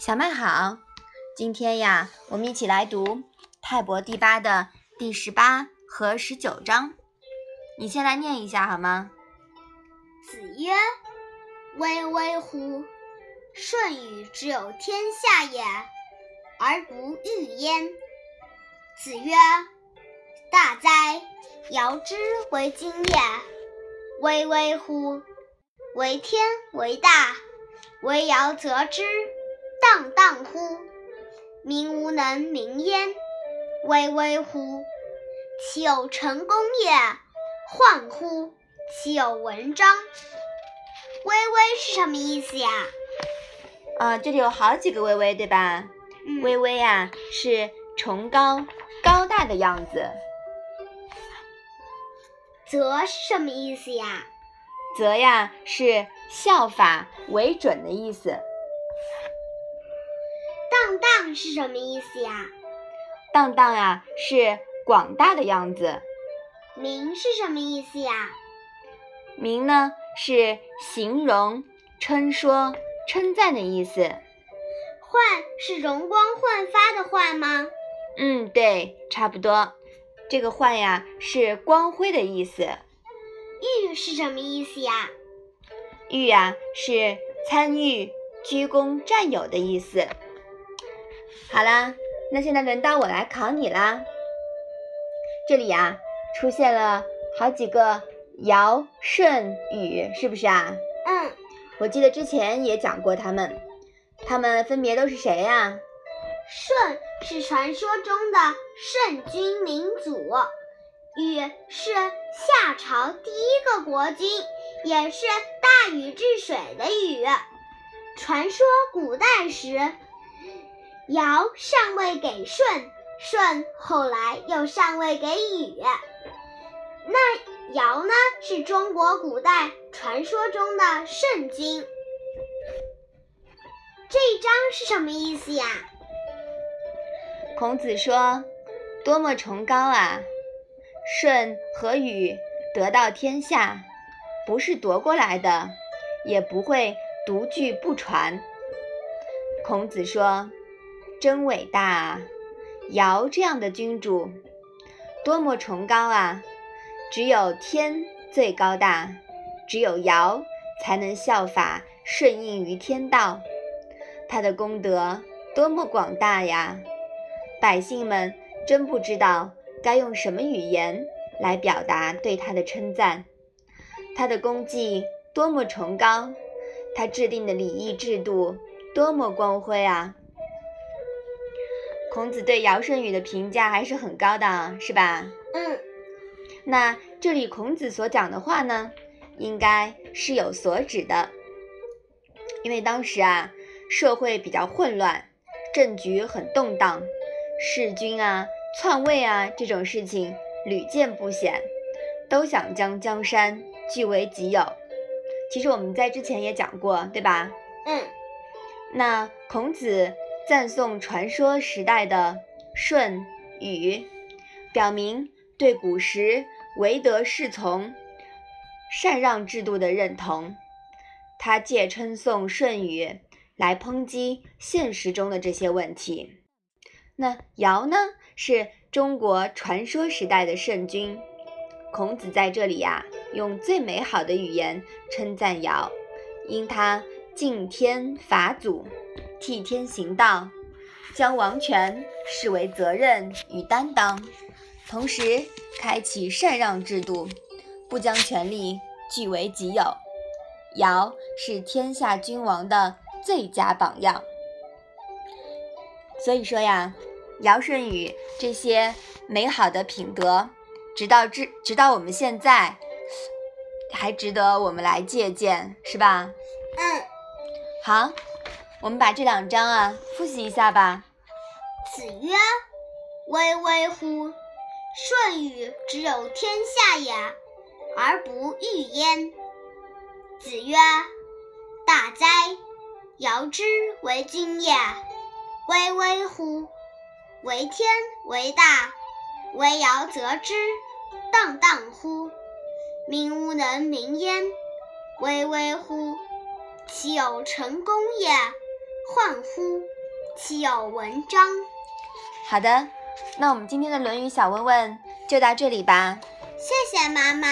小麦好，今天呀，我们一起来读《泰伯第八》的第十八和十九章。你先来念一下好吗？子曰：“巍巍乎！舜禹之有天下也，而不欲焉。”子曰：“大哉！尧之为今也。巍巍乎！为天为大，为尧则之。荡荡乎！民无能名焉。巍巍乎！其有成功也。焕乎！其有文章。巍巍是什么意思呀？啊，这里有好几个巍巍，对吧？嗯巍巍啊，是崇高、高大的样子。则是什么意思呀？则呀，是效法为准的意思。是什么意思呀？荡荡啊，是广大的样子。明是什么意思呀？明呢，是形容、称说、称赞的意思。焕是容光焕发的焕吗？嗯，对，差不多。这个焕呀，是光辉的意思。玉是什么意思呀？玉呀，是参与、居功、占有的意思。好啦，那现在轮到我来考你啦。这里呀，出现了好几个尧、舜、禹，是不是啊？嗯，我记得之前也讲过他们，他们分别都是谁呀？舜是传说中的圣君明祖，禹是夏朝第一个国君，也是大禹治水的禹。传说古代时，尧上位给舜，舜后来又上位给禹。那尧呢，是中国古代传说中的圣君。这一章是什么意思呀？孔子说：“多么崇高啊！舜和禹得到天下，不是夺过来的，也不会独具不传。”孔子说：“真伟大啊！尧这样的君主，多么崇高啊！只有天最高大，只有尧才能效法顺应于天道。他的功德多么广大呀！”百姓们真不知道该用什么语言来表达对他的称赞。他的功绩多么崇高，他制定的礼仪制度多么光辉啊！孔子对尧舜禹的评价还是很高的，是吧？嗯，那这里孔子所讲的话呢，应该是有所指的，因为当时啊，社会比较混乱，政局很动荡。弑君啊、篡位啊这种事情屡见不鲜，都想将江山据为己有。其实我们在之前也讲过，对吧？嗯。那孔子赞颂传说时代的舜、禹，表明对古时唯德是从、禅让制度的认同。他借称颂舜禹来抨击现实中的这些问题。那尧呢，是中国传说时代的圣君。孔子在这里呀，用最美好的语言称赞尧，因他敬天法祖，替天行道，将王权视为责任与担当，同时开启禅让制度，不将权力据为己有。尧是天下君王的最佳榜样。所以说呀。尧舜禹这些美好的品德，直到至直到我们现在，还值得我们来借鉴，是吧？嗯。好，我们把这两章啊复习一下吧。子曰：“巍巍乎！舜禹之有天下也，而不欲焉。”子曰：“大哉！尧之为君也。巍巍乎！为天为大，为尧则之。荡荡乎！民无能名焉。巍巍乎！其有成功也。患乎！乎，岂有文章？好的，那我们今天的《论语》小问问就到这里吧。谢谢妈妈。